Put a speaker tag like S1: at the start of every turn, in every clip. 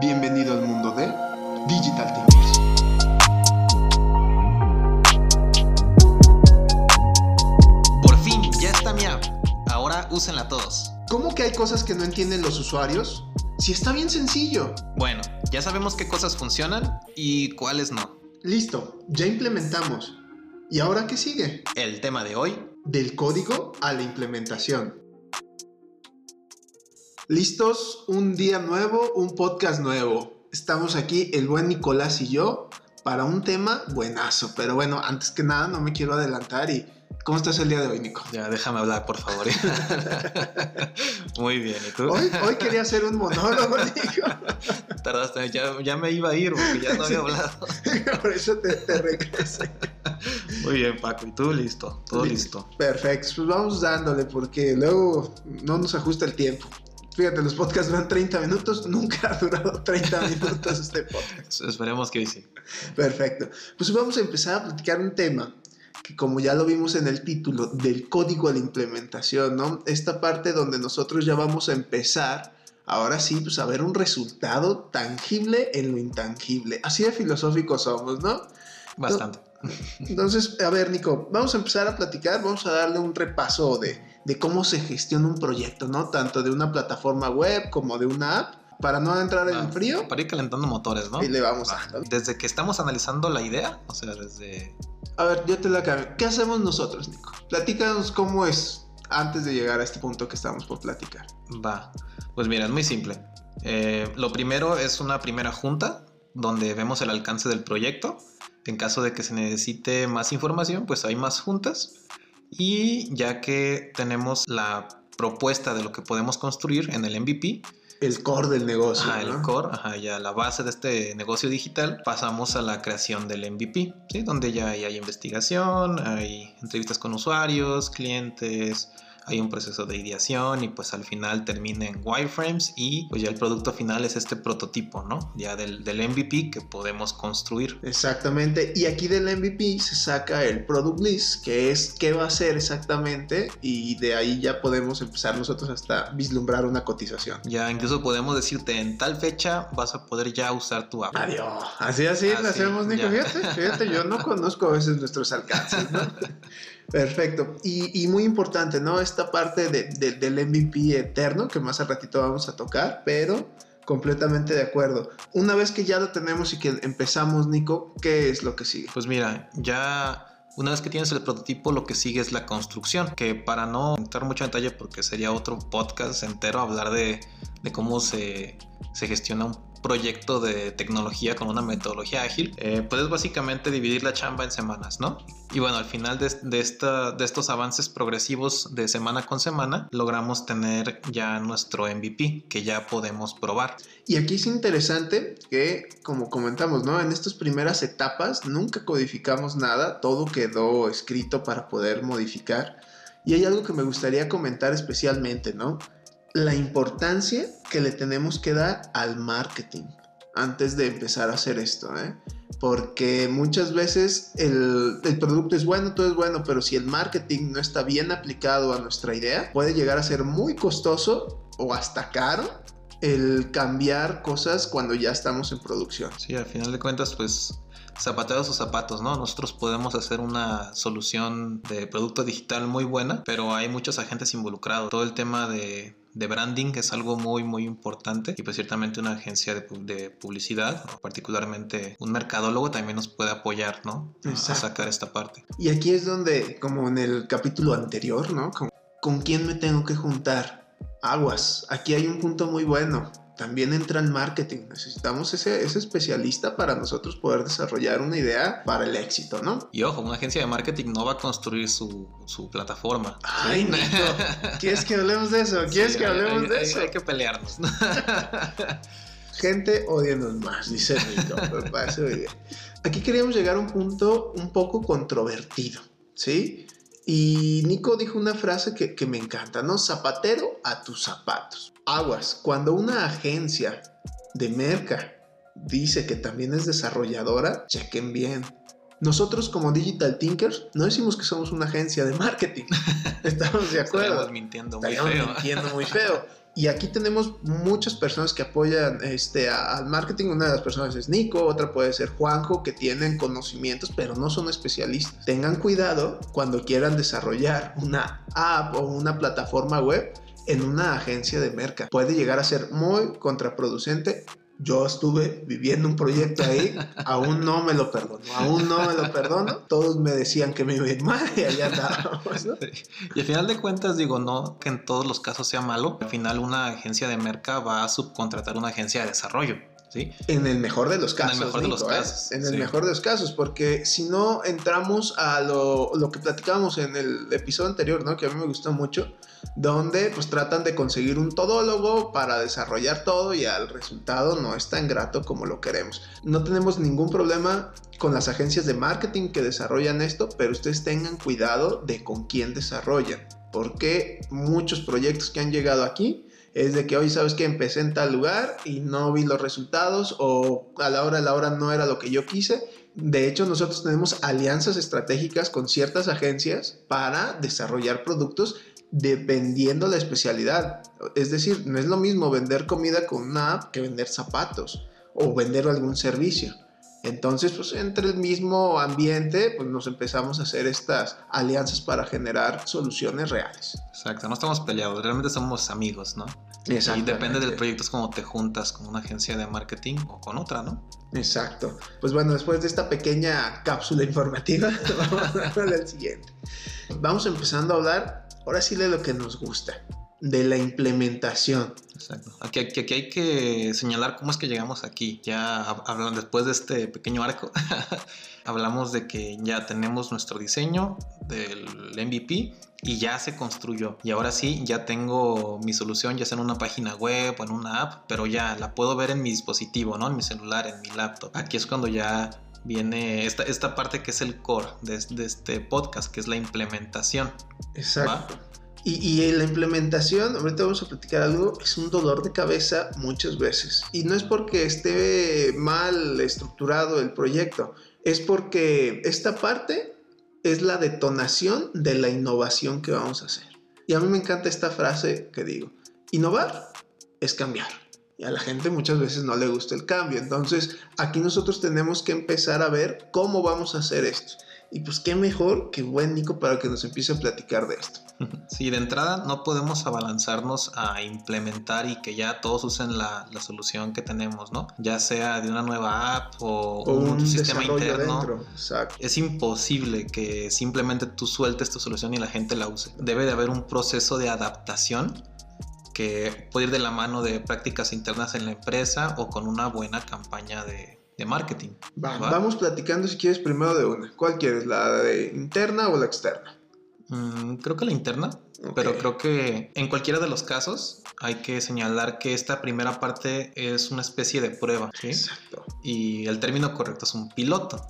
S1: Bienvenido al mundo de Digital Thinkers.
S2: Por fin, ya está mi app. Ahora úsenla todos.
S1: ¿Cómo que hay cosas que no entienden los usuarios? Si está bien sencillo.
S2: Bueno, ya sabemos qué cosas funcionan y cuáles no.
S1: Listo, ya implementamos. ¿Y ahora qué sigue?
S2: El tema de hoy,
S1: Del código a la implementación. ¿Listos? Un día nuevo, un podcast nuevo. Estamos aquí, el buen Nicolás y yo, para un tema buenazo. Pero bueno, antes que nada, no me quiero adelantar y... ¿Cómo estás el día de hoy, Nico?
S2: ya déjame hablar, por favor. Muy bien, ¿y tú?
S1: Hoy, hoy quería hacer un monólogo, Nico.
S2: Tardaste, ya, ya me iba a ir porque ya no había hablado.
S1: Por eso te, te regresé.
S2: Muy bien, Paco, ¿y tú? Listo, todo listo.
S1: Perfecto, pues vamos dándole porque luego no nos ajusta el tiempo. Fíjate, los podcasts duran 30 minutos, nunca ha durado 30 minutos este podcast.
S2: Esperemos que hoy sí.
S1: Perfecto. Pues vamos a empezar a platicar un tema que como ya lo vimos en el título, del código a la implementación, ¿no? Esta parte donde nosotros ya vamos a empezar, ahora sí, pues a ver un resultado tangible en lo intangible. Así de filosóficos somos, ¿no?
S2: Bastante.
S1: Entonces, a ver, Nico, vamos a empezar a platicar, vamos a darle un repaso de, de cómo se gestiona un proyecto, ¿no? Tanto de una plataforma web como de una app, para no entrar en
S2: Ah,
S1: frío.
S2: Para ir calentando motores, ¿no?
S1: Y le vamos
S2: Va.
S1: a...
S2: Desde que estamos analizando la idea, o sea, desde
S1: A ver, yo te la cambio. ¿Qué hacemos nosotros, Nico? Platícanos cómo es antes de llegar a este punto que estamos por platicar.
S2: Va, pues mira, es muy simple. Eh, lo primero es una primera junta donde vemos el alcance del proyecto. En caso de que se necesite más información, pues hay más juntas. Y ya que tenemos la propuesta de lo que podemos construir en el MVP,
S1: El core del negocio.
S2: ajá,
S1: ¿no?
S2: el core, ajá, ya la base de este negocio digital, pasamos a la creación del MVP, ¿sí? donde ya hay, hay investigación, hay entrevistas con usuarios, clientes, hay un proceso de ideación y pues al final termina en wireframes y pues ya el producto final es este prototipo, ¿no? Ya del, del MVP que podemos construir.
S1: Exactamente. Y aquí del MVP se saca el product list, que es qué va a ser exactamente. Y de ahí ya podemos empezar nosotros hasta vislumbrar una cotización.
S2: Ya incluso podemos decirte en tal fecha vas a poder ya usar tu app.
S1: Adiós. Así, así,
S2: Así,
S1: lo hacemos, Nico.
S2: ya.
S1: Fíjate, fíjate, yo no conozco a veces nuestros alcances, ¿no? Perfecto. Y, muy importante, ¿no? Esta parte de- de- del MVP eterno, que más al ratito vamos a tocar, pero completamente de acuerdo. Una vez que ya lo tenemos y que empezamos, Nico, ¿qué es lo que sigue?
S2: Pues mira, ya una vez que tienes el prototipo, lo que sigue es la construcción, que para no entrar mucho en detalle, porque sería otro podcast entero hablar de, de cómo se, se gestiona un proyecto de tecnología con una metodología ágil, eh, puedes básicamente dividir la chamba en semanas, ¿no? Y bueno, al final de, de esta, de estos avances progresivos de semana con semana, logramos tener ya nuestro MVP, que ya podemos probar.
S1: Y aquí es interesante que, como comentamos, ¿no? En estas primeras etapas nunca codificamos nada, todo quedó escrito para poder modificar. Y hay algo que me gustaría comentar especialmente, ¿no? La importancia que le tenemos que dar al marketing antes de empezar a hacer esto, ¿eh? Porque muchas veces el, el producto es bueno, todo es bueno, pero si el marketing no está bien aplicado a nuestra idea, puede llegar a ser muy costoso o hasta caro el cambiar cosas cuando ya estamos en producción.
S2: Sí, al final de cuentas, pues zapateados o zapatos, ¿no? Nosotros podemos hacer una solución de producto digital muy buena, pero hay muchos agentes involucrados. Todo el tema de, de branding es algo muy, muy importante y pues ciertamente una agencia de, pu- de publicidad, o particularmente un mercadólogo, también nos puede apoyar, ¿no? A- A
S1: Exacto.
S2: sacar esta parte.
S1: Y aquí es donde, como en el capítulo anterior, ¿no? Con, ¿con quién me tengo que juntar? Aguas, aquí hay un punto muy bueno. También entra el marketing. Necesitamos ese, ese especialista para nosotros poder desarrollar una idea para el éxito, ¿no?
S2: Y ojo, una agencia de marketing no va a construir su, su plataforma.
S1: Ay, Nico, ¿quieres que hablemos de eso? ¿Quieres
S2: Sí,
S1: que hablemos
S2: hay-
S1: de
S2: hay-
S1: eso?
S2: Hay que pelearnos. ¿no?
S1: Gente, odianos más, dice Nico. Me parece muy bien. Aquí queríamos llegar a un punto un poco controvertido, ¿sí? Y Nico dijo una frase que, que me encanta, ¿no? Zapatero a tus zapatos. Aguas, cuando una agencia de merca dice que también es desarrolladora, chequen bien. Nosotros como Digital Thinkers no decimos que somos una agencia de marketing. Estamos de acuerdo.
S2: Estaríamos mintiendo muy
S1: Estaríamos
S2: feo.
S1: mintiendo muy feo. Y aquí tenemos muchas personas que apoyan este, al marketing. Una de las personas es Nico, otra puede ser Juanjo, que tienen conocimientos, pero no son especialistas. Tengan cuidado cuando quieran desarrollar una app o una plataforma web en una agencia de merca. Puede llegar a ser muy contraproducente yo estuve viviendo un proyecto ahí, aún no me lo perdono, aún no me lo perdono. Todos me decían que me iba a ir mal y allá andábamos.
S2: Y al final de cuentas, digo, no que en todos los casos sea malo. Al final, una agencia de merca va a subcontratar una agencia de desarrollo. ¿Sí?
S1: En el mejor de los casos. En el mejor de los ¿eh? casos. En el mejor de los casos, porque si no entramos a lo, lo, que platicábamos en el episodio anterior, ¿no? Que a mí me gustó mucho, donde pues tratan de conseguir un todólogo para desarrollar todo y al resultado no es tan grato como lo queremos. No tenemos ningún problema con las agencias de marketing que desarrollan esto, pero ustedes tengan cuidado de con quién desarrollan, porque muchos proyectos que han llegado aquí es de que hoy sabes que empecé en tal lugar y no vi los resultados o a la hora de la hora no era lo que yo quise. De hecho, nosotros tenemos alianzas estratégicas con ciertas agencias para desarrollar productos dependiendo la especialidad. Es decir, no es lo mismo vender comida con una app que vender zapatos o vender algún servicio. Entonces, pues entre el mismo ambiente, pues nos empezamos a hacer estas alianzas para generar soluciones reales.
S2: Exacto, no estamos peleados, realmente somos amigos, ¿no? Y depende del proyecto, es como te juntas con una agencia de marketing o con otra, ¿no?
S1: Exacto. Pues bueno, después de esta pequeña cápsula informativa, vamos a del siguiente. Vamos empezando a hablar ahora sí de lo que nos gusta, de la implementación.
S2: Exacto. Aquí, aquí, hay que señalar cómo es que llegamos aquí. Ya hablan después de este pequeño arco, hablamos de que ya tenemos nuestro diseño del MVP y ya se construyó. Y ahora sí, ya tengo mi solución, ya sea en una página web o en una app, pero ya la puedo ver en mi dispositivo, ¿no? En mi celular, en mi laptop. Aquí es cuando ya viene esta, esta parte que es el core de, este podcast, que es la implementación.
S1: Exacto. Y, y, la implementación, ahorita vamos a platicar algo, es un dolor de cabeza muchas veces. Y no es porque esté mal estructurado el proyecto, es porque esta parte es la detonación de la innovación que vamos a hacer. Y a mí me encanta esta frase que digo, innovar es cambiar y a la gente muchas veces no le gusta el cambio. Entonces, aquí nosotros tenemos que empezar a ver cómo vamos a hacer esto. Y pues qué mejor que buen Nico para que nos empiece a platicar de esto.
S2: Sí, de entrada no podemos abalanzarnos a implementar y que ya todos usen la, solución que tenemos, ¿no? Ya sea de una nueva app o, un, sistema interno. Es imposible que simplemente tú sueltes tu solución y la gente la use. Debe de haber un proceso de adaptación que puede ir de la mano de prácticas internas en la empresa o con una buena campaña de, marketing.
S1: Vamos platicando si quieres primero de una. ¿Cuál quieres? ¿La de interna o la externa?
S2: Mm, creo que la interna, pero creo que en cualquiera de los casos hay que señalar que esta primera parte es una especie de prueba. Exacto. Y el término correcto es un piloto,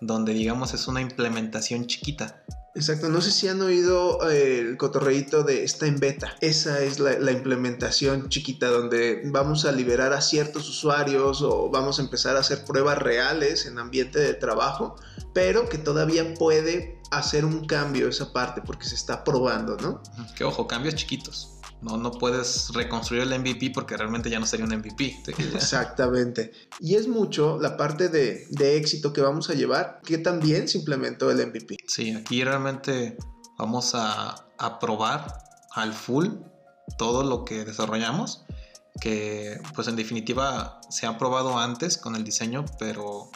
S2: donde digamos es una implementación chiquita.
S1: Exacto, no sé si han oído eh, el cotorreíto de está en beta. Esa es la, implementación chiquita donde vamos a liberar a ciertos usuarios o vamos a empezar a hacer pruebas reales en ambiente de trabajo, pero que todavía puede hacer un cambio esa parte porque se está probando, ¿no?
S2: Que ojo, cambios chiquitos. No, no puedes reconstruir el MVP porque realmente ya no sería un MVP.
S1: Exactamente. Y es mucho la parte de, éxito que vamos a llevar que también se implementó el MVP.
S2: Sí, aquí realmente vamos a, a probar al full todo lo que desarrollamos, que pues en definitiva se ha probado antes con el diseño, pero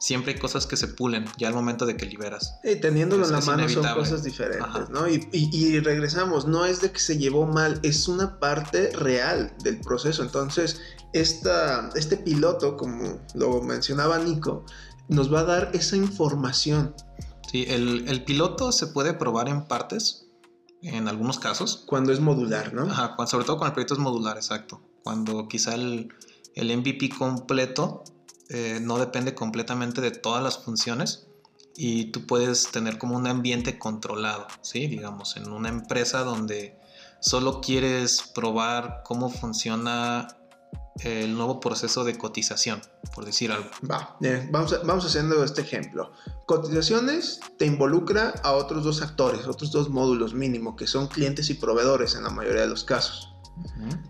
S2: siempre hay cosas que se pulen ya al momento de que liberas.
S1: Y teniéndolo en la mano son cosas diferentes, ¿no? Y, regresamos, no es de que se llevó mal, es una parte real del proceso. Entonces, esta, este piloto, como lo mencionaba Nico, nos va a dar esa información.
S2: Sí, el, piloto se puede probar en partes, en algunos casos.
S1: Cuando es modular, ¿no?
S2: Ajá, sobre todo cuando el proyecto es modular, exacto. Cuando quizá el, el MVP completo eh, no depende completamente de todas las funciones y tú puedes tener como un ambiente controlado, ¿sí? Digamos, en una empresa donde solo quieres probar cómo funciona el nuevo proceso de cotización, por decir algo.
S1: Va, vamos, vamos haciendo este ejemplo. Cotizaciones te involucra a otros dos actores, otros dos módulos mínimo, que son clientes y proveedores en la mayoría de los casos.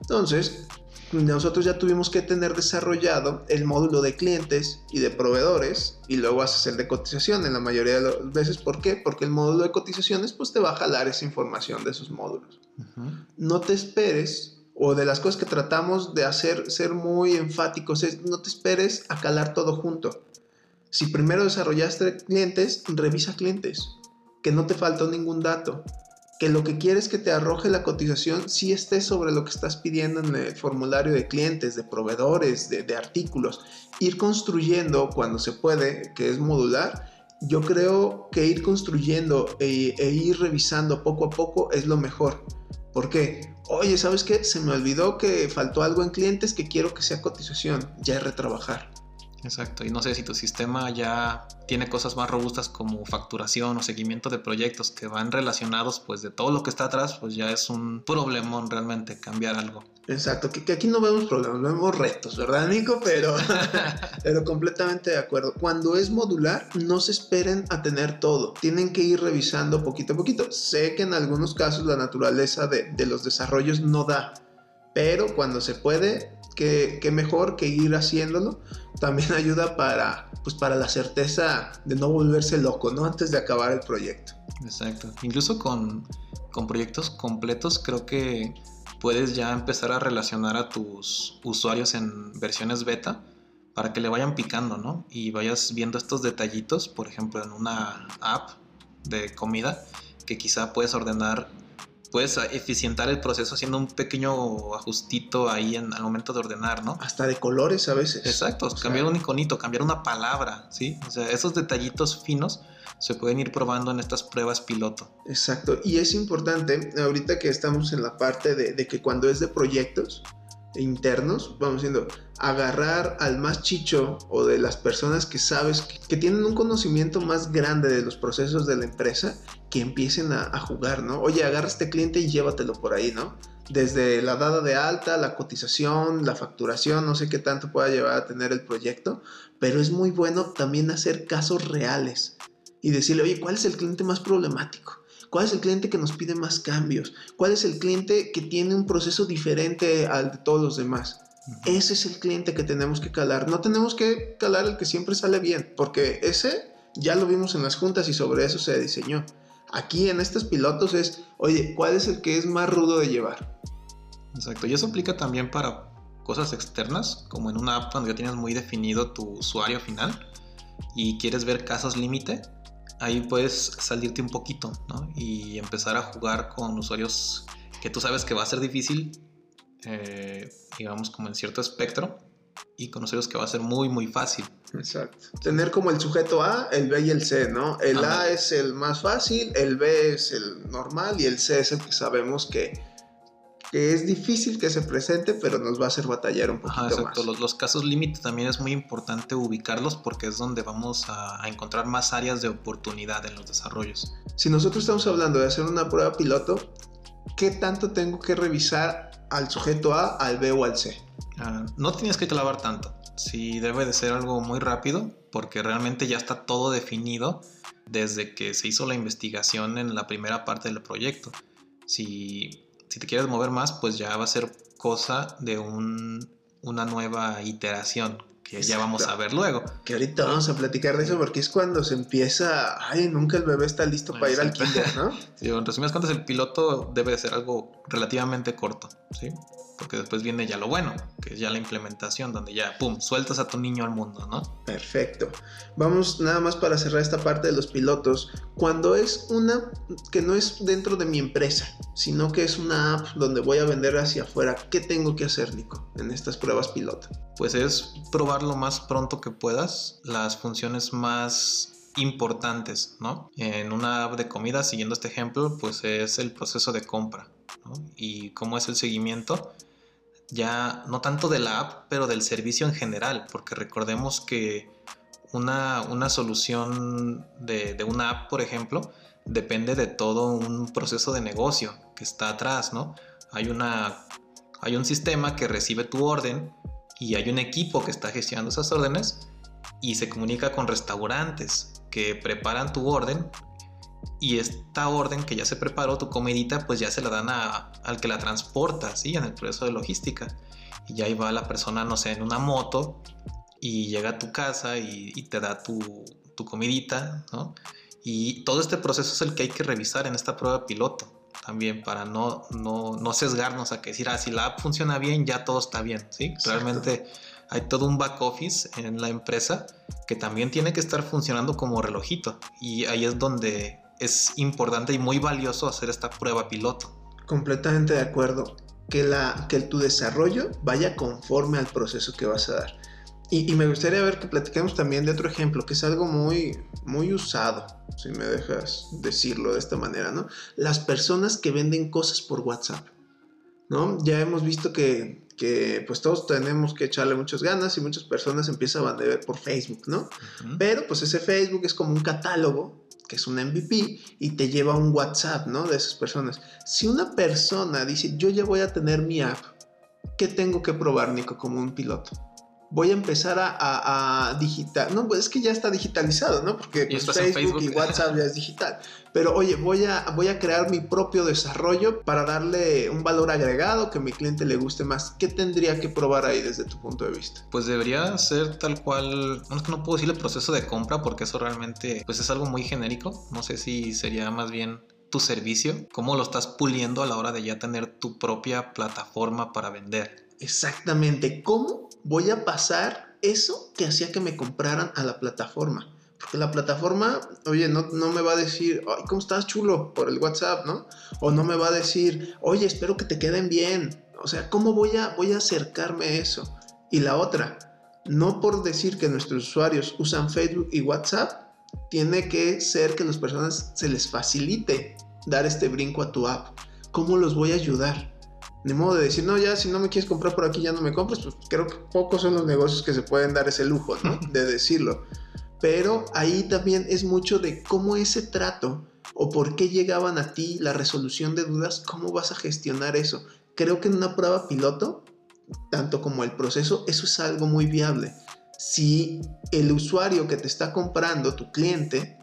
S1: Entonces, nosotros ya tuvimos que tener desarrollado el módulo de clientes y de proveedores y luego haces el de cotización en la mayoría de las veces. ¿Por qué? Porque el módulo de cotizaciones pues te va a jalar esa información de esos módulos. No te esperes o de las cosas que tratamos de hacer ser muy enfáticos es no te esperes a calar todo junto. Si primero desarrollaste clientes, revisa clientes, que no te faltó ningún dato que lo que quieres que te arroje la cotización sí esté sobre lo que estás pidiendo en el formulario de clientes, de proveedores, de, artículos. Ir construyendo cuando se puede, que es modular, yo creo que ir construyendo e, e, ir revisando poco a poco es lo mejor. ¿Por qué? Oye, ¿sabes qué? Se me olvidó que faltó algo en clientes que quiero que sea cotización. Ya es retrabajar.
S2: Exacto, y no sé si tu sistema ya tiene cosas más robustas como facturación o seguimiento de proyectos que van relacionados pues de todo lo que está atrás, pues ya es un problemón realmente cambiar algo.
S1: Exacto, que, aquí no vemos problemas, vemos retos, ¿verdad Nico? Pero, pero completamente de acuerdo. Cuando es modular, no se esperen a tener todo, tienen que ir revisando poquito a poquito. Sé que en algunos casos la naturaleza de, de los desarrollos no da, pero cuando se puede, qué, mejor que ir haciéndolo. También ayuda para, pues para la certeza de no volverse loco, ¿no? Antes de acabar el proyecto.
S2: Exacto. Incluso con, con proyectos completos creo que puedes ya empezar a relacionar a tus usuarios en versiones beta para que le vayan picando, ¿no? Y vayas viendo estos detallitos, por ejemplo, en una app de comida, que quizá puedes ordenar puedes eficientar el proceso haciendo un pequeño ajustito ahí en, al momento de ordenar, ¿no?
S1: Hasta de colores a veces.
S2: Exacto, cambiar un iconito, cambiar una palabra, ¿sí? O sea, esos detallitos finos se pueden ir probando en estas pruebas piloto.
S1: Exacto, y es importante, ahorita que estamos en la parte de, de que cuando es de proyectos, internos, vamos diciendo, agarrar al más chicho o de las personas que sabes que, tienen un conocimiento más grande de los procesos de la empresa, que empiecen a, jugar, ¿no? Oye, agarra este cliente y llévatelo por ahí, ¿no? Desde la dada de alta, la cotización, la facturación, no sé qué tanto pueda llevar a tener el proyecto, pero es muy bueno también hacer casos reales y decirle, oye, ¿cuál es el cliente más problemático? ¿Cuál es el cliente que nos pide más cambios? ¿Cuál es el cliente que tiene un proceso diferente al de todos los demás? Ese es el cliente que tenemos que calar. No tenemos que calar el que siempre sale bien, porque ese ya lo vimos en las juntas y sobre eso se diseñó. Aquí en estos pilotos es, oye, ¿cuál es el que es más rudo de llevar?
S2: Exacto, y eso aplica también para cosas externas, como en una app cuando ya tienes muy definido tu usuario final y quieres ver casos límite, ahí puedes salirte un poquito, ¿no? Y empezar a jugar con usuarios que tú sabes que va a ser difícil, eh, digamos, como en cierto espectro, y con usuarios que va a ser muy, muy fácil.
S1: Exacto. Tener como el sujeto A, el B y el C, ¿no? El A es el más fácil, el B es el normal y el C es el que sabemos que que es difícil que se presente, pero nos va a hacer batallar un poquito exacto.
S2: Los, los, casos límite también es muy importante ubicarlos porque es donde vamos a, encontrar más áreas de oportunidad en los desarrollos.
S1: Si nosotros estamos hablando de hacer una prueba piloto, ¿qué tanto tengo que revisar al sujeto A, al B o al C?
S2: Ah, no tienes que clavar tanto. Sí debe de ser algo muy rápido porque realmente ya está todo definido desde que se hizo la investigación en la primera parte del proyecto. Si si te quieres mover más, pues ya va a ser cosa de una nueva iteración que ya vamos a ver luego.
S1: Que ahorita vamos a platicar de eso porque es cuando se empieza, ay, nunca el bebé está listo para ir al kinder, ¿no?
S2: sí, en resumidas cuentas, el piloto debe ser algo relativamente corto, ¿sí? Porque después viene ya lo bueno, que es ya la implementación, donde ya, ¡pum!, sueltas a tu niño al mundo, ¿no?
S1: Perfecto. Vamos nada más para cerrar esta parte de los pilotos. Cuando es una que no es dentro de mi empresa, sino que es una app donde voy a vender hacia afuera, ¿qué tengo que hacer, Nico, en estas pruebas piloto?
S2: Pues es probar lo más pronto que puedas las funciones más importantes, ¿no? En una app de comida, siguiendo este ejemplo, pues es el proceso de compra, ¿no? Y cómo es el seguimiento ya no tanto de la app, pero del servicio en general, porque recordemos que una, una solución de, de, una app, por ejemplo, depende de todo un proceso de negocio que está atrás, ¿no? Hay, una, hay un sistema que recibe tu orden y hay un equipo que está gestionando esas órdenes y se comunica con restaurantes que preparan tu orden y esta orden que ya se preparó, tu comidita, pues ya se la dan a, al que la transporta, ¿sí? En el proceso de logística. Y ya ahí va la persona, no sé, en una moto y llega a tu casa y, te da tu, tu, comidita, ¿no? Y todo este proceso es el que hay que revisar en esta prueba piloto también para no, no, no sesgarnos a que decir, ah, si la app funciona bien, ya todo está bien, ¿sí? Realmente hay todo un back office en la empresa que también tiene que estar funcionando como relojito y ahí es donde es importante y muy valioso hacer esta prueba piloto.
S1: Completamente de acuerdo. Que, la, que tu desarrollo vaya conforme al proceso que vas a dar. Y, me gustaría ver que platiquemos también de otro ejemplo, que es algo muy, muy usado, si me dejas decirlo de esta manera, ¿no? Las personas que venden cosas por WhatsApp, ¿no? Ya hemos visto que, que pues todos tenemos que echarle muchas ganas y muchas personas empiezan a vender por Facebook, ¿no? Pero pues ese Facebook es como un catálogo que es un MVP, y te lleva un WhatsApp, ¿no? De esas personas. Si una persona dice, yo ya voy a tener mi app, ¿qué tengo que probar, Nico, como un piloto? Voy a empezar a, digital. No, pues es que ya está digitalizado, ¿no? Porque pues, Facebook, y WhatsApp ya es digital. Pero oye, voy a, voy a crear mi propio desarrollo para darle un valor agregado que a mi cliente le guste más. ¿Qué tendría que probar ahí desde tu punto de vista?
S2: Pues debería ser tal cual. No es que no puedo decir el proceso de compra porque eso realmente pues es algo muy genérico. No sé si sería más bien tu servicio, cómo lo estás puliendo a la hora de ya tener tu propia plataforma para vender.
S1: Exactamente, ¿cómo voy a pasar eso que hacía que me compraran a la plataforma? Porque la plataforma, oye, no, no me va a decir, ay, ¿cómo estás chulo? Por el WhatsApp, ¿no? O no me va a decir, oye, espero que te queden bien. O sea, ¿cómo voy a, voy a acercarme a eso? Y la otra, no por decir que nuestros usuarios usan Facebook y WhatsApp, tiene que ser que a las personas se les facilite dar este brinco a tu app. ¿Cómo los voy a ayudar? Ni modo de decir, no, ya si no me quieres comprar por aquí, ya no me compres. Pues creo que pocos son los negocios que se pueden dar ese lujo, ¿no? De decirlo. Pero ahí también es mucho de cómo ese trato o por qué llegaban a ti la resolución de dudas, cómo vas a gestionar eso. Creo que en una prueba piloto, tanto como el proceso, eso es algo muy viable. Si el usuario que te está comprando, tu cliente,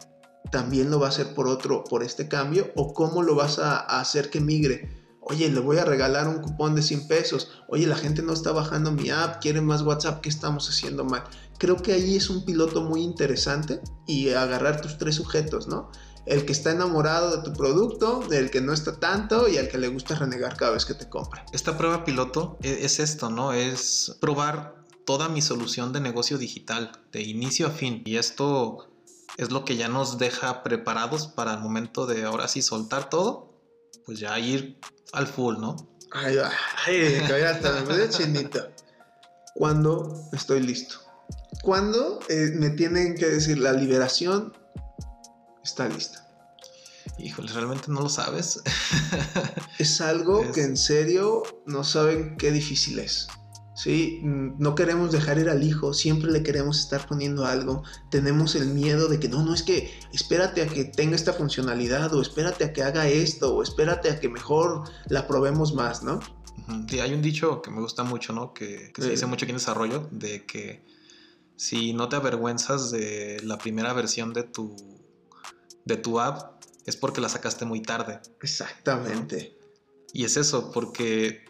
S1: también lo va a hacer por otro, por este cambio, o cómo lo vas a hacer que migre Oye, le voy a regalar un cupón de 100 pesos. Oye, la gente no está bajando mi app, quiere más WhatsApp, ¿qué estamos haciendo mal? Creo que ahí es un piloto muy interesante y agarrar tus tres sujetos, ¿no? El que está enamorado de tu producto, el que no está tanto y el que le gusta renegar cada vez que te compra.
S2: Esta prueba piloto e-, es esto, ¿no? Es probar toda mi solución de negocio digital, de inicio a fin. Y esto es lo que ya nos deja preparados para el momento de ahora sí soltar todo, pues ya ir al full, ¿no?
S1: Ay, ay, ay hasta me chinita. ¿Cuándo estoy listo? ¿Cuándo eh, me tienen que decir la liberación está lista?
S2: Híjole, realmente no lo sabes.
S1: es algo que en serio no saben qué difícil es. ¿Sí? Mm, no queremos dejar ir al hijo, siempre le queremos estar poniendo algo, tenemos el miedo de que no, no es que espérate a que tenga esta funcionalidad o espérate a que haga esto o espérate a que mejor la probemos más, ¿no?
S2: Sí, hay un dicho que me gusta mucho, ¿no? Que, se dice mucho aquí en desarrollo, de que si no te avergüenzas de la primera versión de tu, de tu app, es porque la sacaste muy tarde.
S1: Exactamente.
S2: Y es eso, porque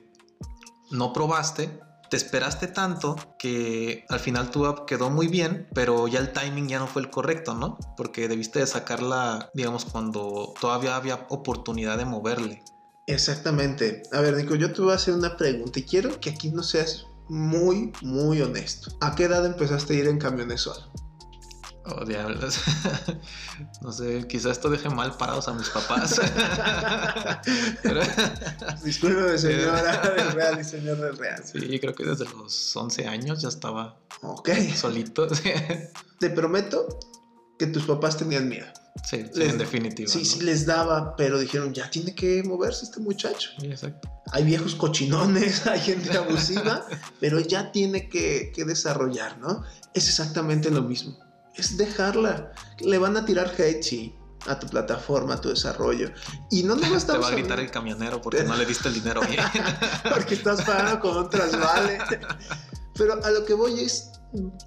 S2: no probaste te esperaste tanto que al final tu app quedó muy bien, pero ya el timing ya no fue el correcto, ¿no? Porque debiste de sacarla, digamos, cuando todavía había oportunidad de moverle.
S1: Exactamente. A ver, Nico, yo te voy a hacer una pregunta y quiero que aquí no seas muy, muy honesto. ¿A qué edad empezaste a ir en camiones solo?
S2: Oh, diablos. no sé, quizás esto deje mal parados a mis papás.
S1: Disculpe, señora del Real y señor del Real.
S2: Sí, creo que desde los 11 años ya estaba solito.
S1: Te prometo que tus papás tenían miedo.
S2: Sí, en definitiva.
S1: Sí, sí les daba, pero dijeron, ya tiene que moverse este muchacho. exacto. Hay viejos cochinones, hay gente abusiva, pero ya tiene que, que desarrollar, ¿no? Es exactamente lo mismo es dejarla. Le van a tirar hate, sí, a tu plataforma, a tu desarrollo. Y no
S2: nos Te va a gritar el camionero porque no le diste el dinero bien.
S1: porque estás pagando con un trasvale. Pero a lo que voy es,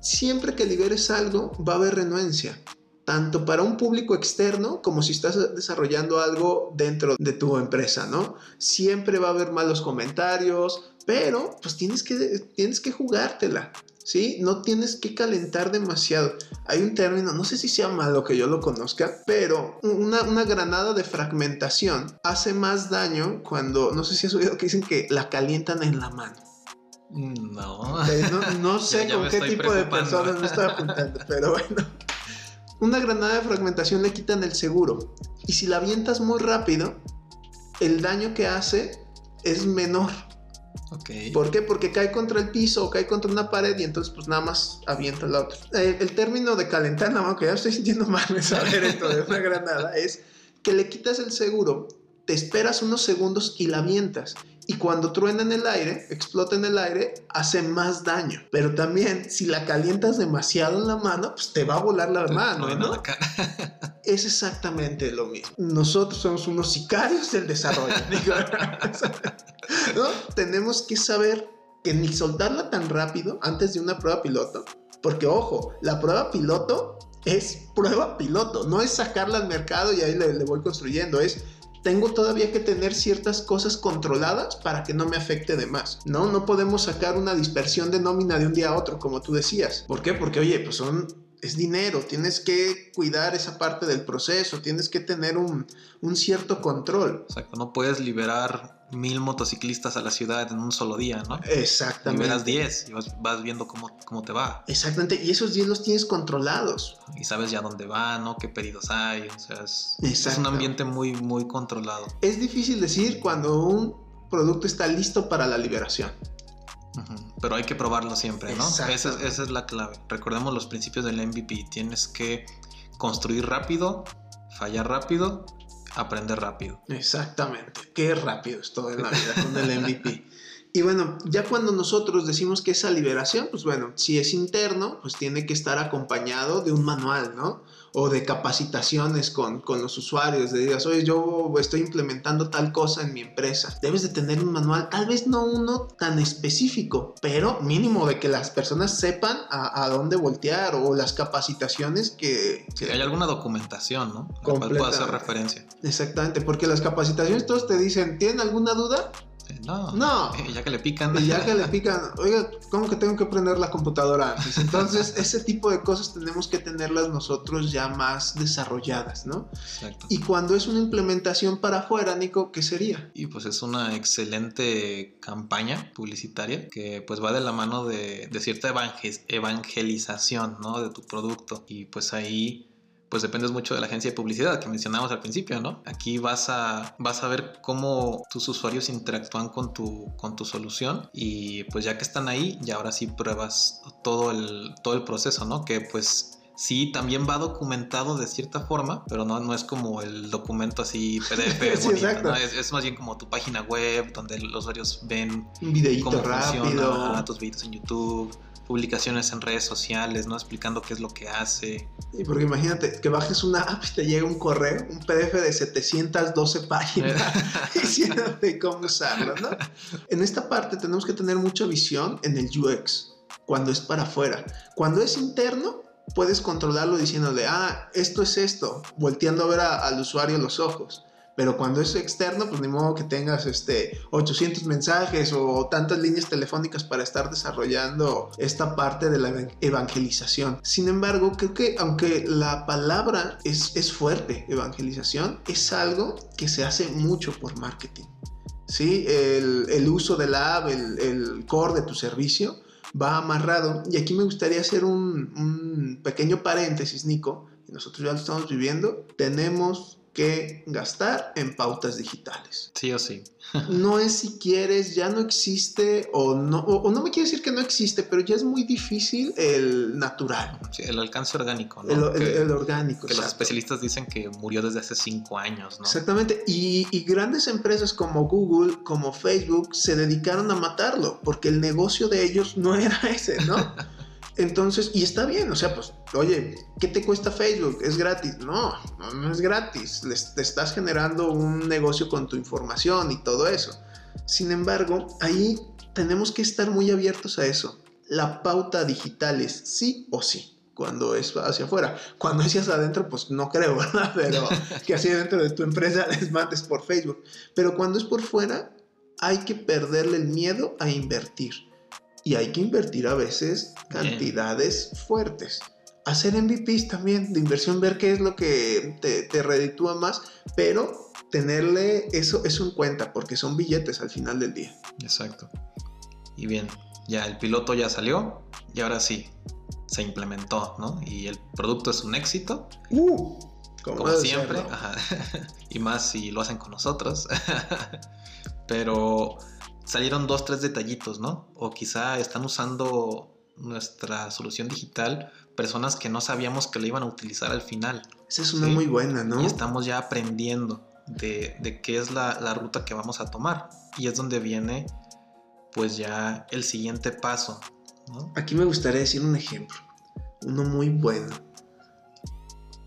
S1: siempre que liberes algo, va a haber renuencia. tanto para un público externo como si estás desarrollando algo dentro de tu empresa, ¿no? Siempre va a haber malos comentarios, pero pues tienes que, tienes que jugártela. ¿Sí? No tienes que calentar demasiado. Hay un término, no sé si sea malo que yo lo conozca, pero una, una, granada de fragmentación hace más daño cuando, no sé si has oído que dicen que la calientan en la mano.
S2: No.
S1: no, no, sé con qué tipo de personas me estoy apuntando, pero bueno. Una granada de fragmentación le quitan el seguro. Y si la avientas muy rápido, el daño que hace es menor. ¿Por qué? Porque cae contra el piso o cae contra una pared y entonces pues nada más avienta la otra. Eh, el, término de calentar la mano, que ya estoy sintiendo mal de saber esto de una granada, es que le quitas el seguro, te esperas unos segundos y la avientas y cuando truena en el aire, explota en el aire, hace más daño. Pero también, si la calientas demasiado en la mano, pues te va a volar la mano, ¿no? es exactamente lo mismo. Nosotros somos unos sicarios del desarrollo. ¿no? Tenemos que saber que ni soltarla tan rápido antes de una prueba piloto, porque ojo, la prueba piloto es prueba piloto, no es sacarla al mercado y ahí le, le voy construyendo, es tengo todavía que tener ciertas cosas controladas para que no me afecte de más, ¿no? No podemos sacar una dispersión de nómina de un día a otro, como tú decías. ¿Por qué? Porque, oye, pues son es dinero, tienes que cuidar esa parte del proceso, tienes que tener un, un, cierto control.
S2: Exacto, no puedes liberar mil motociclistas a la ciudad en un solo día, ¿no?
S1: Exactamente.
S2: Liberas 10 y vas, viendo cómo, cómo, te va.
S1: Exactamente, y esos 10 los tienes controlados.
S2: Y sabes ya dónde van, ¿no? Qué pedidos hay, o sea, es, es un ambiente muy, muy controlado.
S1: Es difícil decir cuando un producto está listo para la liberación.
S2: Pero hay que probarlo siempre, ¿no? Esa, esa, es la clave. Recordemos los principios del MVP. Tienes que construir rápido, fallar rápido aprender rápido.
S1: Exactamente. Qué rápido es todo en la vida con el MVP. Y bueno, ya cuando nosotros decimos que esa liberación, pues bueno, si es interno, pues tiene que estar acompañado de un manual, ¿no? O de capacitaciones con, con los usuarios, de digas, oye, yo estoy implementando tal cosa en mi empresa. Debes de tener un manual, tal vez no uno tan específico, pero mínimo de que las personas sepan a, a dónde voltear o las capacitaciones que...
S2: Sí, hay alguna documentación, ¿no? A cual pueda hacer referencia.
S1: Exactamente, porque las capacitaciones todos te dicen, ¿tienen alguna duda?
S2: No.
S1: No.
S2: ya que le pican.
S1: Y ya que le pican, oiga, ¿cómo que tengo que prender la computadora Entonces, ese tipo de cosas tenemos que tenerlas nosotros ya más desarrolladas, ¿no? Exacto. Y cuando es una implementación para afuera, Nico, ¿qué sería?
S2: Y pues es una excelente campaña publicitaria que pues va de la mano de, de cierta evangelización, ¿no? De tu producto. Y pues ahí pues dependes mucho de la agencia de publicidad que mencionamos al principio, ¿no? Aquí vas a, vas a ver cómo tus usuarios interactúan con tu, con tu solución y pues ya que están ahí, ya ahora sí pruebas todo el, todo el proceso, ¿no? Que pues sí también va documentado de cierta forma, pero no, no es como el documento así PDF bonito, ¿no? es, más bien como tu página web donde los usuarios ven
S1: un cómo rápido.
S2: funciona, tus videos en YouTube publicaciones en redes sociales, ¿no? Explicando qué es lo que hace.
S1: Y porque imagínate que bajes una app y te llega un correo, un PDF de 712 páginas diciéndote cómo usarlo, ¿no? En esta parte tenemos que tener mucha visión en el UX, cuando es para afuera. Cuando es interno, puedes controlarlo diciéndole, ah, esto es esto, volteando a ver al usuario los ojos. Pero cuando es externo, pues ni modo que tengas este 800 mensajes o tantas líneas telefónicas para estar desarrollando esta parte de la evangelización. Sin embargo, creo que aunque la palabra es, es fuerte, evangelización, es algo que se hace mucho por marketing. ¿Sí? El, el uso de la app, el, el core de tu servicio, va amarrado. Y aquí me gustaría hacer un, un pequeño paréntesis, Nico. Nosotros ya lo estamos viviendo. Tenemos que gastar en pautas digitales.
S2: Sí o sí.
S1: no es si quieres, ya no existe o no, o, no me quiere decir que no existe, pero ya es muy difícil el natural.
S2: Sí, el alcance orgánico, ¿no?
S1: El, orgánico.
S2: Que los especialistas dicen que murió desde hace cinco años, ¿no?
S1: Exactamente. Y, y grandes empresas como Google, como Facebook, se dedicaron a matarlo, porque el negocio de ellos no era ese, ¿no? Entonces, y está bien, o sea, pues, oye, ¿qué te cuesta Facebook? ¿Es gratis? No, no, es gratis. te estás generando un negocio con tu información y todo eso. Sin embargo, ahí tenemos que estar muy abiertos a eso. La pauta digital es sí o sí cuando es hacia afuera. Cuando es hacia adentro, pues no creo, ¿verdad? Pero que hacia adentro de tu empresa les mandes por Facebook. Pero cuando es por fuera, hay que perderle el miedo a invertir. Y hay que invertir a veces cantidades fuertes. Hacer MVPs también de inversión, ver qué es lo que te, te reditúa más, pero tenerle eso, eso en cuenta, porque son billetes al final del día.
S2: Exacto. Y bien, ya el piloto ya salió y ahora sí, se implementó, ¿no? Y el producto es un éxito.
S1: Uh,
S2: como, siempre. Ajá. y más si lo hacen con nosotros. Pero salieron dos, tres detallitos, ¿no? O quizá están usando nuestra solución digital personas que no sabíamos que la iban a utilizar al final.
S1: Esa es una muy buena, ¿no?
S2: Y estamos ya aprendiendo de, de qué es la, la, ruta que vamos a tomar. Y es donde viene pues ya el siguiente paso. ¿no?
S1: Aquí me gustaría decir un ejemplo, uno muy bueno.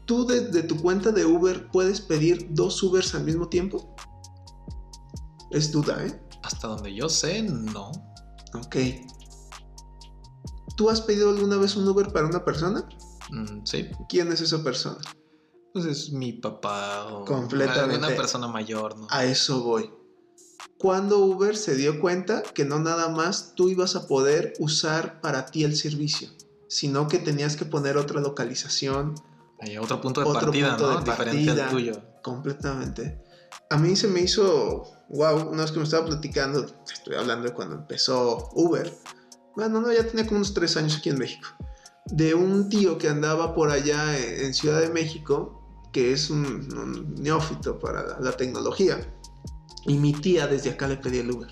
S1: ¿Tú desde tu cuenta de Uber puedes pedir dos Ubers al mismo tiempo? Es duda, ¿eh?
S2: Hasta donde yo sé, no.
S1: Ok. ¿Tú has pedido alguna vez un Uber para una persona?
S2: Mm, sí.
S1: ¿Quién es esa persona?
S2: Pues es mi papá o
S1: Completamente.
S2: una persona mayor, ¿no?
S1: A eso voy. Cuando Uber se dio cuenta que no nada más tú ibas a poder usar para ti el servicio, sino que tenías que poner otra localización.
S2: Hay otro punto de otro partida, punto ¿no? De Diferente partida, al tuyo.
S1: Completamente. A mí se me hizo, wow, una vez que me estaba platicando, estoy hablando de cuando empezó Uber. Bueno, no, ya tenía como unos tres años aquí en México. De un tío que andaba por allá en Ciudad de México, que es un, un neófito para la, la tecnología y mi tía desde acá le pedía el Uber.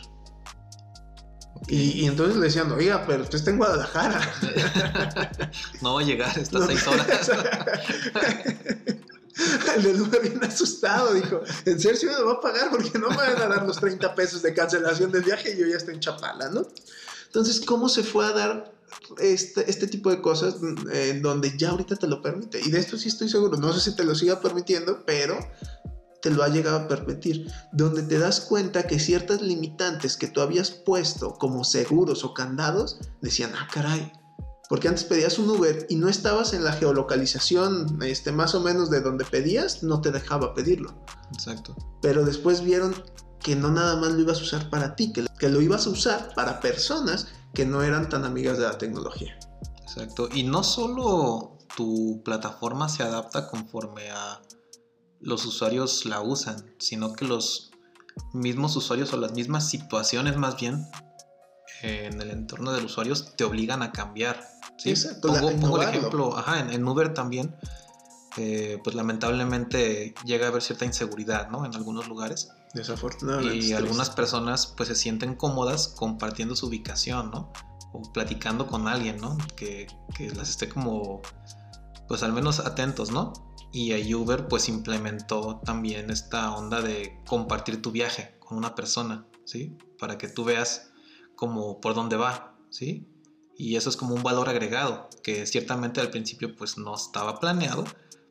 S1: Y, y, entonces le decían, oiga, pero usted está en Guadalajara.
S2: no va a llegar estas seis horas.
S1: el del Uber bien asustado, dijo, ¿en serio me lo va a pagar? Porque no me van a dar los 30 pesos de cancelación del viaje y yo ya estoy en Chapala, ¿no? Entonces, ¿cómo se fue a dar este, este tipo de cosas en donde ya ahorita te lo permite? Y de esto sí estoy seguro, no sé si te lo siga permitiendo, pero te lo ha llegado a permitir, donde te das cuenta que ciertas limitantes que tú habías puesto como seguros o candados, decían, ah, caray, porque antes pedías un Uber y no estabas en la geolocalización este, más o menos de donde pedías, no te dejaba pedirlo.
S2: Exacto.
S1: Pero después vieron que no nada más lo ibas a usar para ti, que, que lo ibas a usar para personas que no eran tan amigas de la tecnología.
S2: Exacto. Y no solo tu plataforma se adapta conforme a los usuarios la usan, sino que los mismos usuarios o las mismas situaciones más bien en el entorno del usuario te obligan a cambiar. ¿Sí?
S1: Exacto,
S2: pongo,
S1: la-
S2: pongo el ejemplo, ajá, en, en Uber también, eh, pues lamentablemente llega a haber cierta inseguridad, ¿no? En algunos lugares.
S1: Desafortunadamente.
S2: Y algunas personas pues se sienten cómodas compartiendo su ubicación, ¿no? O platicando con alguien, ¿no? Que, que las esté como, pues al menos atentos, ¿no? Y ahí Uber pues implementó también esta onda de compartir tu viaje con una persona, ¿sí? Para que tú veas como por dónde va, ¿sí? Y eso es como un valor agregado, que ciertamente al principio pues no estaba planeado,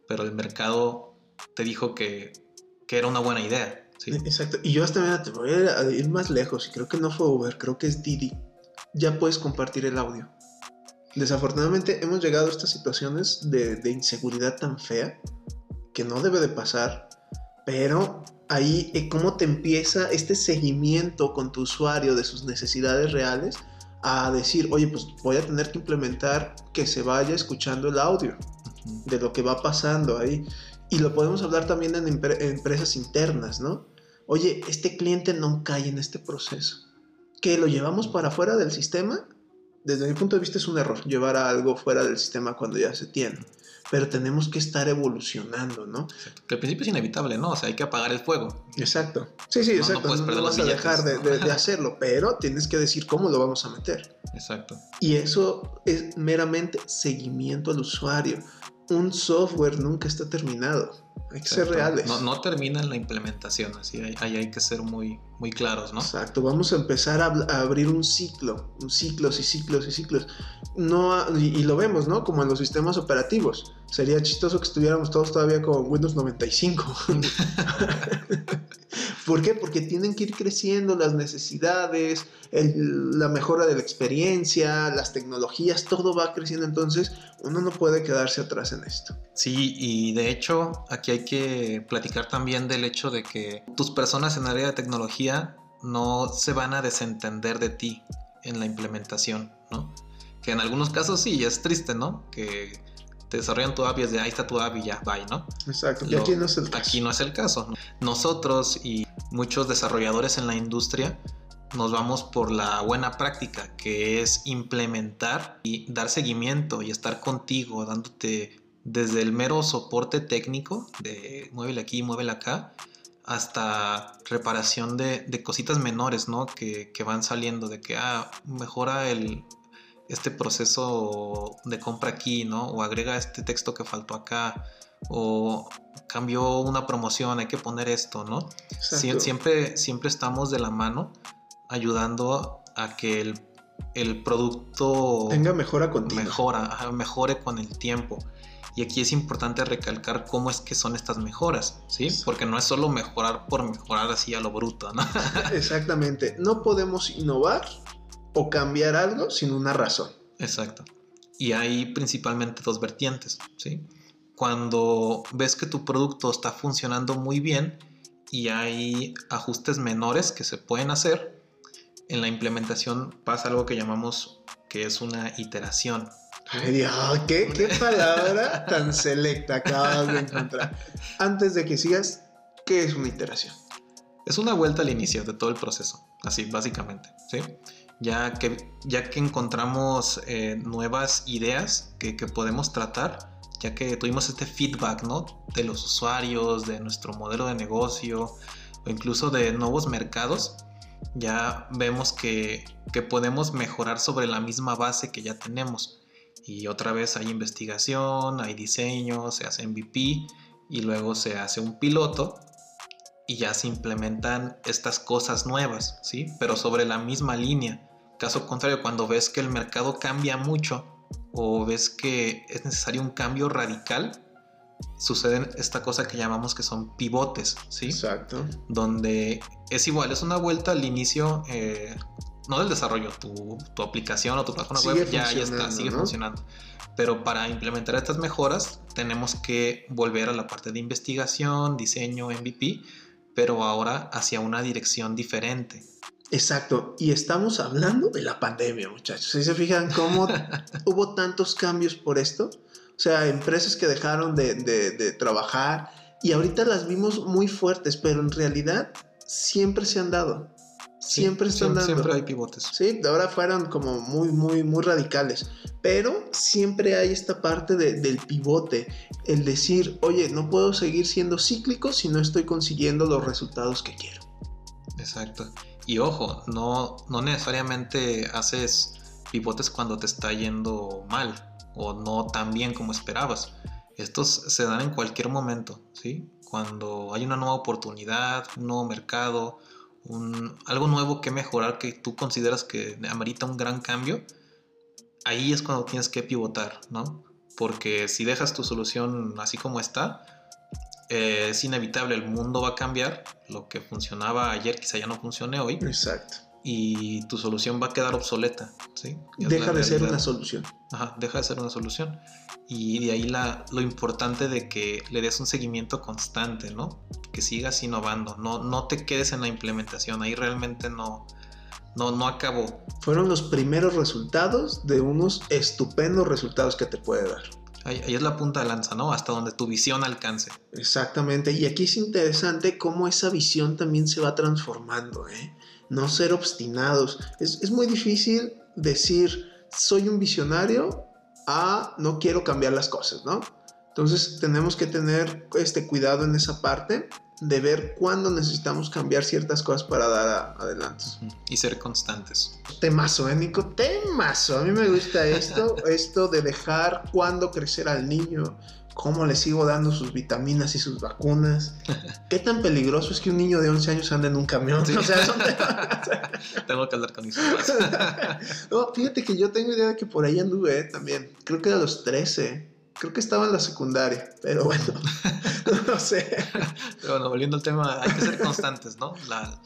S2: pero el mercado te dijo que, que era una buena idea, ¿sí?
S1: Exacto. Y yo hasta te voy a ir, más lejos. Creo que no fue Uber, creo que es Didi. Ya puedes compartir el audio. Desafortunadamente hemos llegado a estas situaciones de, de inseguridad tan fea que no debe de pasar. Pero ahí, eh, ¿cómo te empieza este seguimiento con tu usuario de sus necesidades reales? A decir, oye, pues voy a tener que implementar que se vaya escuchando el audio de lo que va pasando ahí. Y lo podemos hablar también en empre- empresas internas, ¿no? Oye, este cliente no cae en este proceso. ¿Que lo llevamos para fuera del sistema? Desde mi punto de vista es un error llevar a algo fuera del sistema cuando ya se tiene. Pero tenemos que estar evolucionando, ¿no?
S2: Que al principio es inevitable, ¿no? O sea, hay que apagar el fuego.
S1: Exacto. Sí, sí,
S2: No, no
S1: exacto. No,
S2: puedes perder
S1: vas
S2: los
S1: a dejar de,
S2: billetes,
S1: de-
S2: ¿no?
S1: de hacerlo, pero tienes que decir cómo lo vamos a meter.
S2: Exacto.
S1: Y eso es meramente seguimiento al usuario. Un software nunca está terminado. Hay que ser
S2: Exacto.
S1: reales.
S2: No, no termina en la implementación, así ahí, ahí hay que ser muy, muy claros, ¿no?
S1: Exacto, vamos a empezar a, a abrir un ciclo, un ciclos y ciclos y ciclos. No, y, y, lo vemos, ¿no? Como en los sistemas operativos. Sería chistoso que estuviéramos todos todavía con Windows 95. ¿Por qué? Porque tienen que ir creciendo las necesidades, el, la mejora de la experiencia, las tecnologías, todo va creciendo. Entonces, uno no puede quedarse atrás en esto.
S2: Sí, y de hecho, aquí hay que platicar también del hecho de que tus personas en área de tecnología no se van a desentender de ti en la implementación, ¿no? Que en algunos casos sí, es triste, ¿no? Que te desarrollan tu app y es de ahí está tu app y ya, bye, ¿no?
S1: Exacto, y aquí no es el caso.
S2: Aquí no es el caso. Nosotros y muchos desarrolladores en la industria nos vamos por la buena práctica, que es implementar y dar seguimiento y estar contigo, dándote desde el mero soporte técnico de muévele aquí, muévele acá, hasta reparación de, de cositas menores, ¿no? Que, que, van saliendo, de que, ah, mejora el, este proceso de compra aquí, ¿no? O agrega este texto que faltó acá, o cambió una promoción, hay que poner esto, ¿no? Sie siempre, siempre estamos de la mano ayudando a que el, el producto
S1: tenga mejora continua.
S2: Mejora, mejore con el tiempo. Y aquí es importante recalcar cómo es que son estas mejoras, ¿sí? Porque no es solo mejorar por mejorar así a lo bruto, ¿no?
S1: Exactamente. No podemos innovar o cambiar algo sin una razón.
S2: Exacto. Y hay principalmente dos vertientes, ¿sí? Cuando ves que tu producto está funcionando muy bien y hay ajustes menores que se pueden hacer, en la implementación pasa algo que llamamos que es una iteración.
S1: Ay, Dios, ¿qué, qué palabra tan selecta acabas de encontrar. Antes de que sigas, ¿qué es una iteración?
S2: Es una vuelta al inicio de todo el proceso, así básicamente, ¿sí? Ya que, ya que encontramos eh, nuevas ideas que, que, podemos tratar, ya que tuvimos este feedback, ¿no? De los usuarios, de nuestro modelo de negocio, o incluso de nuevos mercados, ya vemos que, que podemos mejorar sobre la misma base que ya tenemos. Y otra vez hay investigación, hay diseño, se hace MVP y luego se hace un piloto y ya se implementan estas cosas nuevas, ¿sí? Pero sobre la misma línea. Caso contrario, cuando ves que el mercado cambia mucho o ves que es necesario un cambio radical, suceden esta cosa que llamamos que son pivotes, ¿sí?
S1: Exacto.
S2: Donde es igual, es una vuelta al inicio, eh, no del desarrollo, tu, tu, aplicación o tu página web ya, ya está, sigue ¿no? funcionando. Pero para implementar estas mejoras tenemos que volver a la parte de investigación, diseño, MVP, pero ahora hacia una dirección diferente.
S1: Exacto, y estamos hablando de la pandemia, muchachos. ¿Sí se fijan cómo hubo tantos cambios por esto? O sea, empresas que dejaron de, de, de, trabajar y ahorita las vimos muy fuertes, pero en realidad siempre se han dado. Siempre
S2: sí,
S1: están
S2: siempre,
S1: dando.
S2: Siempre hay pivotes.
S1: Sí, ahora fueron como muy, muy, muy radicales. Pero siempre hay esta parte de, del pivote. El decir, oye, no puedo seguir siendo cíclico si no estoy consiguiendo los resultados que quiero.
S2: Exacto. Y ojo, no, no necesariamente haces pivotes cuando te está yendo mal o no tan bien como esperabas. Estos se dan en cualquier momento, ¿sí? Cuando hay una nueva oportunidad, un nuevo mercado, un, algo nuevo que mejorar que tú consideras que amerita un gran cambio, ahí es cuando tienes que pivotar, ¿no? Porque si dejas tu solución así como está, eh, es inevitable, el mundo va a cambiar, lo que funcionaba ayer quizá ya no funcione hoy.
S1: Exacto.
S2: Y tu solución va a quedar obsoleta, ¿sí?
S1: Deja de ser una solución.
S2: Ajá, deja de ser una solución. Y de ahí la, lo importante de que le des un seguimiento constante, ¿no? Que sigas innovando, no, no te quedes en la implementación, ahí realmente no, no, no acabó.
S1: Fueron los primeros resultados de unos estupendos resultados que te puede dar.
S2: Ahí, ahí, es la punta de lanza, ¿no? Hasta donde tu visión alcance.
S1: Exactamente, y aquí es interesante cómo esa visión también se va transformando, ¿eh? No ser obstinados. Es, es muy difícil decir, soy un visionario, a no quiero cambiar las cosas, ¿no? Entonces tenemos que tener este cuidado en esa parte de ver cuándo necesitamos cambiar ciertas cosas para dar adelante.
S2: Y ser constantes.
S1: Temazo, ¿eh, Nico? Temazo. A mí me gusta esto, esto de dejar cuándo crecer al niño, ¿Cómo le sigo dando sus vitaminas y sus vacunas? ¿Qué tan peligroso es que un niño de 11 años ande en un camión?
S2: Sí.
S1: O sea, son
S2: Tengo que hablar con mis papás.
S1: no, fíjate que yo tengo idea de que por ahí anduve eh, también. Creo que era a los 13. Creo que estaba en la secundaria, pero bueno, no sé.
S2: Pero bueno, volviendo al tema, hay que ser constantes, ¿no? La,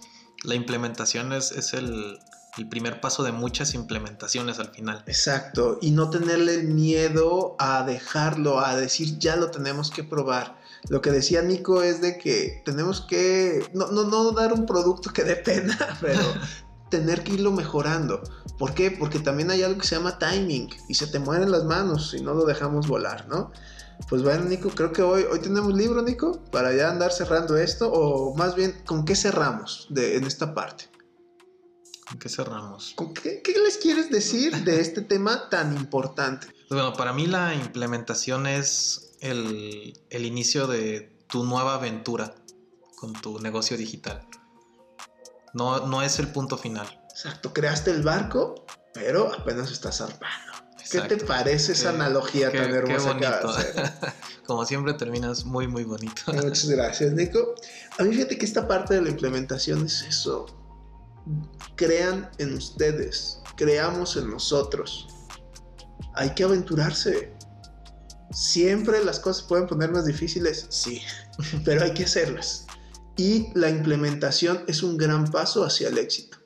S2: la implementación es, es el, el primer paso de muchas implementaciones al final.
S1: Exacto, y no tenerle miedo a dejarlo, a decir ya lo tenemos que probar. Lo que decía Nico es de que tenemos que, no, no, no dar un producto que dé pena, pero tener que irlo mejorando. ¿Por qué? Porque también hay algo que se llama timing y se te mueren las manos si no lo dejamos volar, ¿no? Pues bueno, Nico, creo que hoy, hoy tenemos libro, Nico, para ya andar cerrando esto, o más bien, ¿con qué cerramos de, en esta parte?
S2: ¿Con qué cerramos?
S1: ¿Con qué, qué les quieres decir de este tema tan importante?
S2: Pues bueno, para mí la implementación es el, el inicio de tu nueva aventura con tu negocio digital. No, no es el punto final.
S1: Exacto, creaste el barco, pero apenas estás zarpando. ¿Qué te parece esa
S2: Qué-
S1: analogía
S2: Qué,
S1: tan
S2: qué
S1: hermosa que
S2: bonito.
S1: hacer?
S2: Como siempre terminas muy, muy bonito.
S1: Muchas gracias, Nico. A mí fíjate que esta parte de la implementación es eso. Crean en ustedes, creamos en nosotros. Hay que aventurarse. Siempre las cosas pueden poner más difíciles, sí, pero hay que hacerlas. Y la implementación es un gran paso hacia el éxito.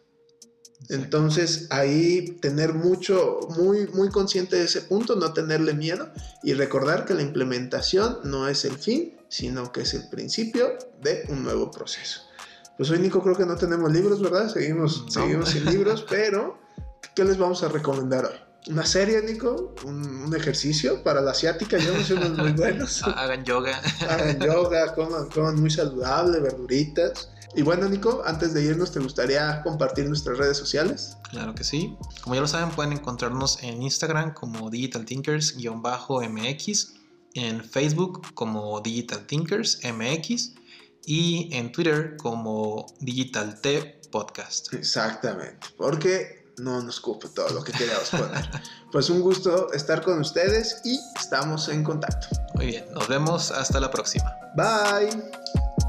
S1: Entonces ahí tener mucho, muy, muy consciente de ese punto, no tenerle miedo y recordar que la implementación no es el fin, sino que es el principio de un nuevo proceso. Pues hoy Nico creo que no tenemos libros, ¿verdad? Seguimos,
S2: No.
S1: seguimos sin libros, pero ¿qué les vamos a recomendar hoy? ¿Una serie, Nico? ¿Un, un ejercicio para la asiática? Yo no sé unos muy buenos.
S2: Ha- Hagan yoga.
S1: Hagan yoga, coman, coman muy saludable, verduritas. Y bueno, Nico, antes de irnos, ¿te gustaría compartir nuestras redes sociales?
S2: Claro que sí. Como ya lo saben, pueden encontrarnos en Instagram como Digital Thinkers-MX, en Facebook como Digital Thinkers MX y en Twitter como Digital T Podcast.
S1: Exactamente, porque no nos cupo todo lo que queríamos poner. Pues un gusto estar con ustedes y estamos en contacto.
S2: Muy bien, nos vemos hasta la próxima.
S1: Bye.